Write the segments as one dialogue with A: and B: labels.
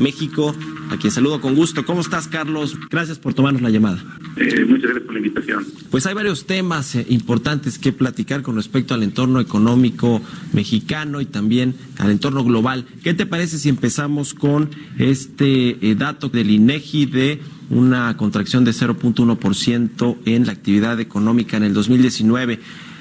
A: México, a quien saludo con gusto. ¿Cómo estás, Carlos? Gracias por tomarnos la llamada.
B: Eh, muchas gracias por la invitación.
A: Pues hay varios temas eh, importantes que platicar con respecto al entorno económico mexicano y también al entorno global. ¿Qué te parece si empezamos con este eh, dato del INEGI de una contracción de 0.1% en la actividad económica en el 2019?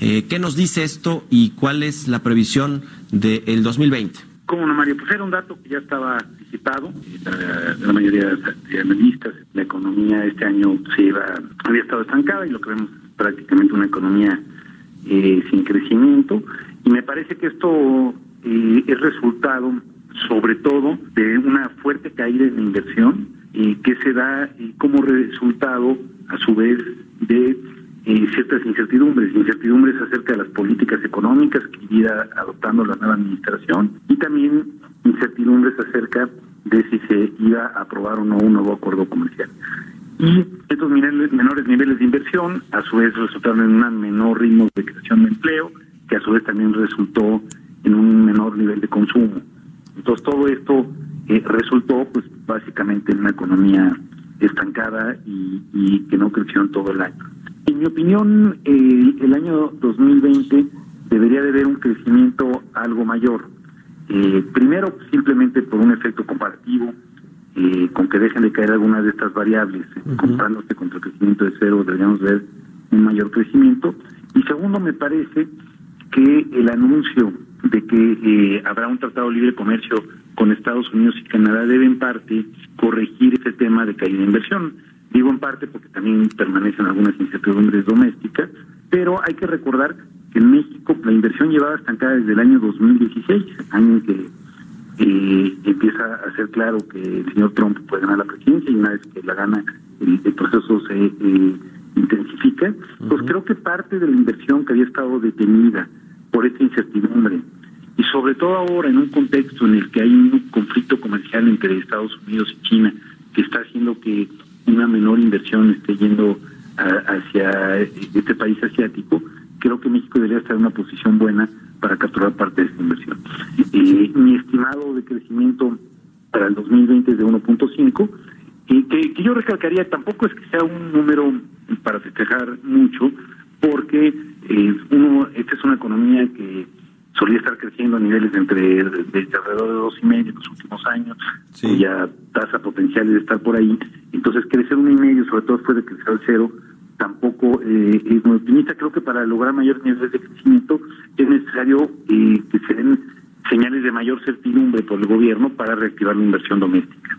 A: Eh, ¿Qué nos dice esto y cuál es la previsión del 2020?
B: Como no, Mario, pues era un dato que ya estaba anticipado. La, mayoría de analistas, la economía este año se iba, había estado estancada y lo que vemos es prácticamente una economía eh, sin crecimiento. Y me parece que esto eh, es resultado, sobre todo, de una fuerte caída en la inversión y que se da eh, como resultado, a su vez, de eh, ciertas incertidumbres, incertidumbres acerca de las políticas económicas que iría adoptando la nueva administración y también incertidumbres acerca de si se iba a aprobar o no un nuevo acuerdo comercial. Y estos menores, menores niveles de inversión, a su vez, resultaron en un menor ritmo de creación de empleo, que a su vez también resultó en un menor nivel de consumo. Entonces, todo esto eh, resultó, pues, básicamente en una economía estancada y, y que no creció en todo el año. En mi opinión, eh, el año 2020 debería de haber un crecimiento algo mayor. Eh, primero, simplemente por un efecto comparativo, eh, con que dejen de caer algunas de estas variables. Comparándose contra el crecimiento de cero, deberíamos ver un mayor crecimiento. Y segundo, me parece que el anuncio de que eh, habrá un tratado de libre comercio con Estados Unidos y Canadá debe en parte corregir ese tema de caída de inversión. Digo en parte porque también permanecen algunas incertidumbres domésticas, pero hay que recordar que en México la inversión llevaba estancada desde el año 2016, año en que eh, empieza a ser claro que el señor Trump puede ganar la presidencia y una vez que la gana el, el proceso se eh, intensifica. Pues creo que parte de la inversión que había estado detenida por esta incertidumbre y sobre todo ahora en un contexto en el que hay un conflicto comercial entre Estados Unidos y China que está haciendo que una menor inversión esté yendo a, hacia este país asiático, creo que México debería estar en una posición buena para capturar parte de esta inversión. Eh, mi estimado de crecimiento para el 2020 es de 1.5, y que, que yo recalcaría tampoco es que sea un número para festejar mucho, porque eh, uno, esta es una economía que solía estar creciendo a niveles entre de, de alrededor de dos y medio en los últimos años,
A: Sí.
B: cuya tasa potencial es de estar por ahí. Entonces crecer un y medio, sobre todo después de crecer al cero, tampoco eh, es muy optimista. Creo que para lograr mayores niveles de crecimiento es necesario eh, que se den señales de mayor certidumbre por el gobierno para reactivar la inversión doméstica.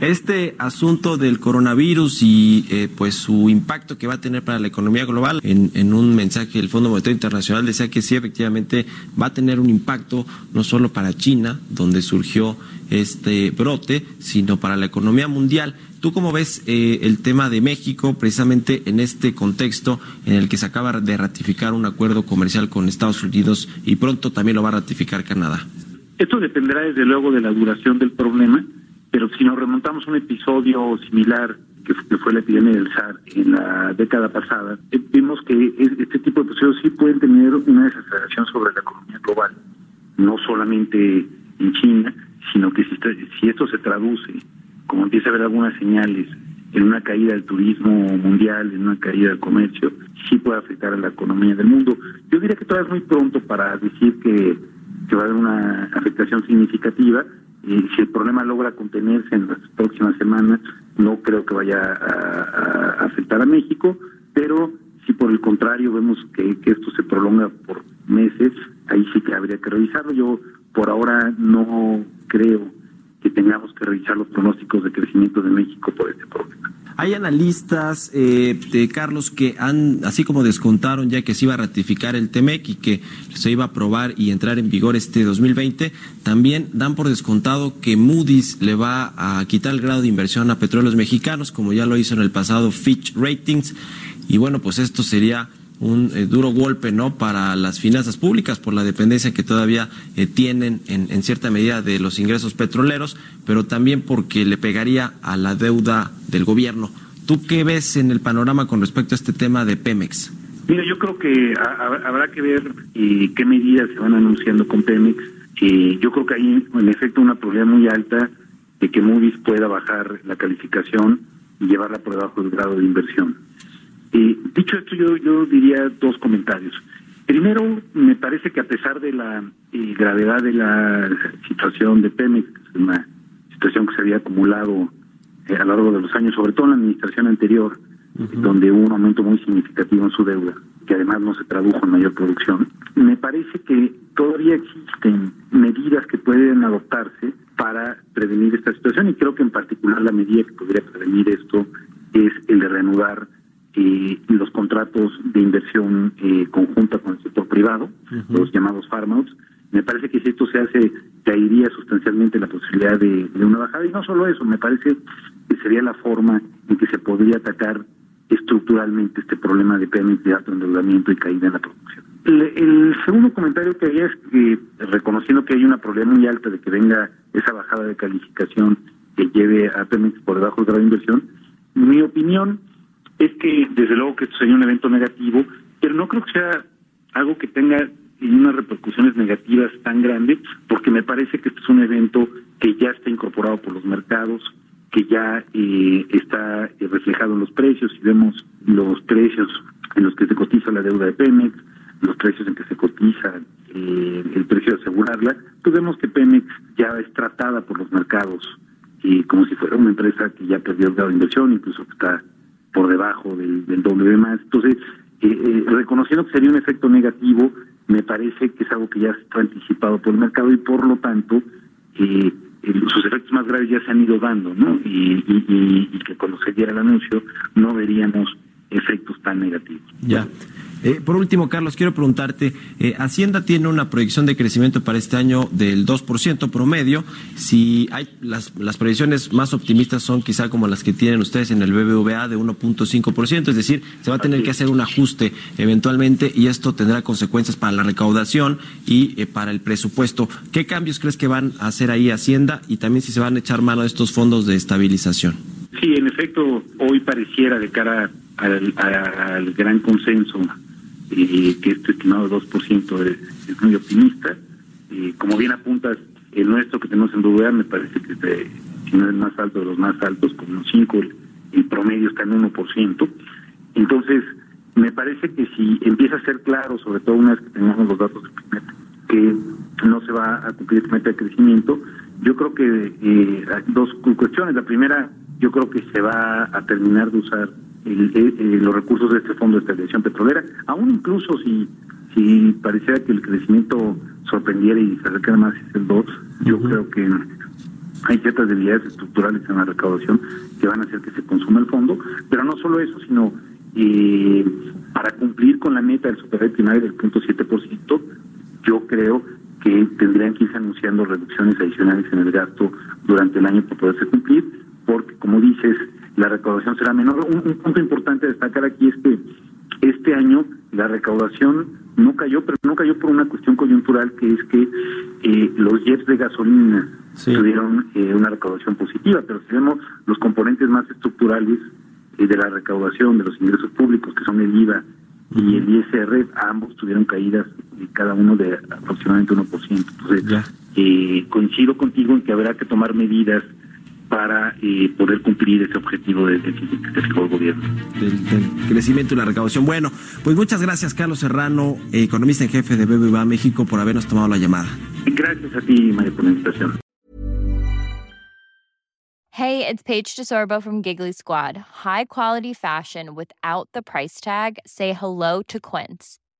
A: Este asunto del coronavirus y eh, pues su impacto que va a tener para la economía global, en, un mensaje del Fondo Monetario Internacional decía que sí, efectivamente va a tener un impacto no solo para China, donde surgió este brote, sino para la economía mundial. ¿Tú cómo ves eh, el tema de México precisamente en este contexto en el que se acaba de ratificar un acuerdo comercial con Estados Unidos y pronto también lo va a ratificar Canadá?
B: Esto dependerá desde luego de la duración del problema, pero si nos remontamos a un episodio similar que fu- que fue la epidemia del SARS en la década pasada, eh, vimos que es- este tipo de episodios sí pueden tener una desaceleración sobre la economía global, no solamente en China, sino que si, si esto se traduce, como empieza a haber algunas señales, en una caída del turismo mundial, en una caída del comercio, sí puede afectar a la economía del mundo. Yo diría que todavía es muy pronto para decir que, que va a haber una afectación significativa. Y si el problema logra contenerse en las próximas semanas, no creo que vaya a, afectar a México, pero si por el contrario vemos que, esto se prolonga por meses, ahí sí que habría que revisarlo. Yo por ahora no creo que tengamos que revisar los pronósticos de crecimiento de México por este problema.
A: Hay analistas, eh, de Carlos, que han, así como descontaron ya que se iba a ratificar el TEMEC y que se iba a aprobar y entrar en vigor este 2020, también dan por descontado que Moody's le va a quitar el grado de inversión a petróleos mexicanos, como ya lo hizo en el pasado Fitch Ratings. Y bueno, pues esto sería un eh, duro golpe no para las finanzas públicas por la dependencia que todavía eh, tienen en, cierta medida de los ingresos petroleros, pero también porque le pegaría a la deuda del gobierno. ¿Tú qué ves en el panorama con respecto a este tema de Pemex?
B: Mira, yo creo que habrá que ver eh, qué medidas se van anunciando con Pemex. Yo creo que hay en efecto una probabilidad muy alta de que Moody's pueda bajar la calificación y llevarla por debajo del grado de inversión. Eh, dicho esto, yo, yo diría dos comentarios. Primero, me parece que a pesar de la eh, gravedad de la situación de Pemex, una situación que se había acumulado eh, a lo largo de los años, sobre todo en la administración anterior, uh -huh. donde hubo un aumento muy significativo en su deuda, que además no se tradujo en mayor producción, me parece que todavía existen medidas que pueden adoptarse para prevenir esta situación y creo que en particular la medida que podría prevenir esto es el de reanudar eh, los contratos de inversión eh, conjunta con el sector privado, uh -huh. los llamados farmouts. Me parece que si esto se hace, caería sustancialmente la posibilidad de, una bajada. Y no solo eso, me parece que sería la forma en que se podría atacar estructuralmente este problema de Pemex de alto endeudamiento y caída en la producción. El, el segundo comentario que había es que, reconociendo que hay una probabilidad muy alta de que venga esa bajada de calificación que lleve a Pemex por debajo del grado de inversión, mi opinión es que desde luego que esto sería un evento negativo, pero no creo que sea algo que tenga unas repercusiones negativas tan grandes, porque me parece que este es un evento que ya está incorporado por los mercados, que ya eh, está reflejado en los precios, si vemos los precios en los que se cotiza la deuda de Pemex, los precios en que se cotiza eh, el precio de asegurarla, pues vemos que Pemex ya es tratada por los mercados y como si fuera una empresa que ya perdió el grado de inversión, incluso que está por debajo del, del W más. Entonces, eh, eh, reconociendo que sería un efecto negativo, me parece que es algo que ya está anticipado por el mercado y por lo tanto eh, graves ya se han ido dando, ¿no? Y, y, y, y que cuando se diera el anuncio no veríamos efectos tan negativos.
A: Ya. Eh, por último, Carlos, quiero preguntarte, eh, Hacienda tiene una proyección de crecimiento para este año del 2% promedio. Si hay las, las proyecciones más optimistas son quizá como las que tienen ustedes en el BBVA de 1.5%, es decir, se va a tener que hacer un ajuste eventualmente y esto tendrá consecuencias para la recaudación y eh, para el presupuesto. ¿Qué cambios crees que van a hacer ahí Hacienda y también si se van a echar mano de estos fondos de estabilización?
B: Sí, en efecto, hoy pareciera de cara al, al gran consenso eh, que este estimado de 2% es, es muy optimista. Eh, como bien apuntas, el nuestro que tenemos en BBVA me parece que es de, si no es el más alto de los más altos, con un 5, el, el promedio está en 1%. Entonces, me parece que si empieza a ser claro, sobre todo una vez que tengamos los datos primer, que no se va a cumplir esta meta de crecimiento, yo creo que eh, dos cuestiones. La primera, yo creo que se va a terminar de usar el, el, los recursos de este fondo de estabilización petrolera, aún incluso si si pareciera que el crecimiento sorprendiera y se acercara más es el 2, yo uh -huh. creo que hay ciertas debilidades estructurales en la recaudación que van a hacer que se consuma el fondo, pero no solo eso, sino eh, para cumplir con la meta del superávit primario del punto 7%, yo creo que tendrían que irse anunciando reducciones adicionales en el gasto durante el año para poderse cumplir, porque como dices, la recaudación será menor. Un, un, punto importante a destacar aquí es que este año la recaudación no cayó, pero no cayó por una cuestión coyuntural que es que eh, los jets de gasolina sí. tuvieron eh, una recaudación positiva, pero si vemos los componentes más estructurales eh, de la recaudación de los ingresos públicos, que son el IVA y el ISR, ambos tuvieron caídas cada uno de aproximadamente 1%. Entonces, eh, coincido contigo en que habrá que tomar medidas para eh, poder cumplir ese objetivo del déficit que fijó el gobierno.
A: Del, del, crecimiento y la recaudación. Bueno, pues muchas gracias, Carlos Serrano, economista en jefe de BBVA México, por habernos tomado la llamada.
B: Gracias a ti, María, por la invitación.
C: Hey, it's Paige DeSorbo from Giggly Squad. High quality fashion without the price tag. Say hello to Quince.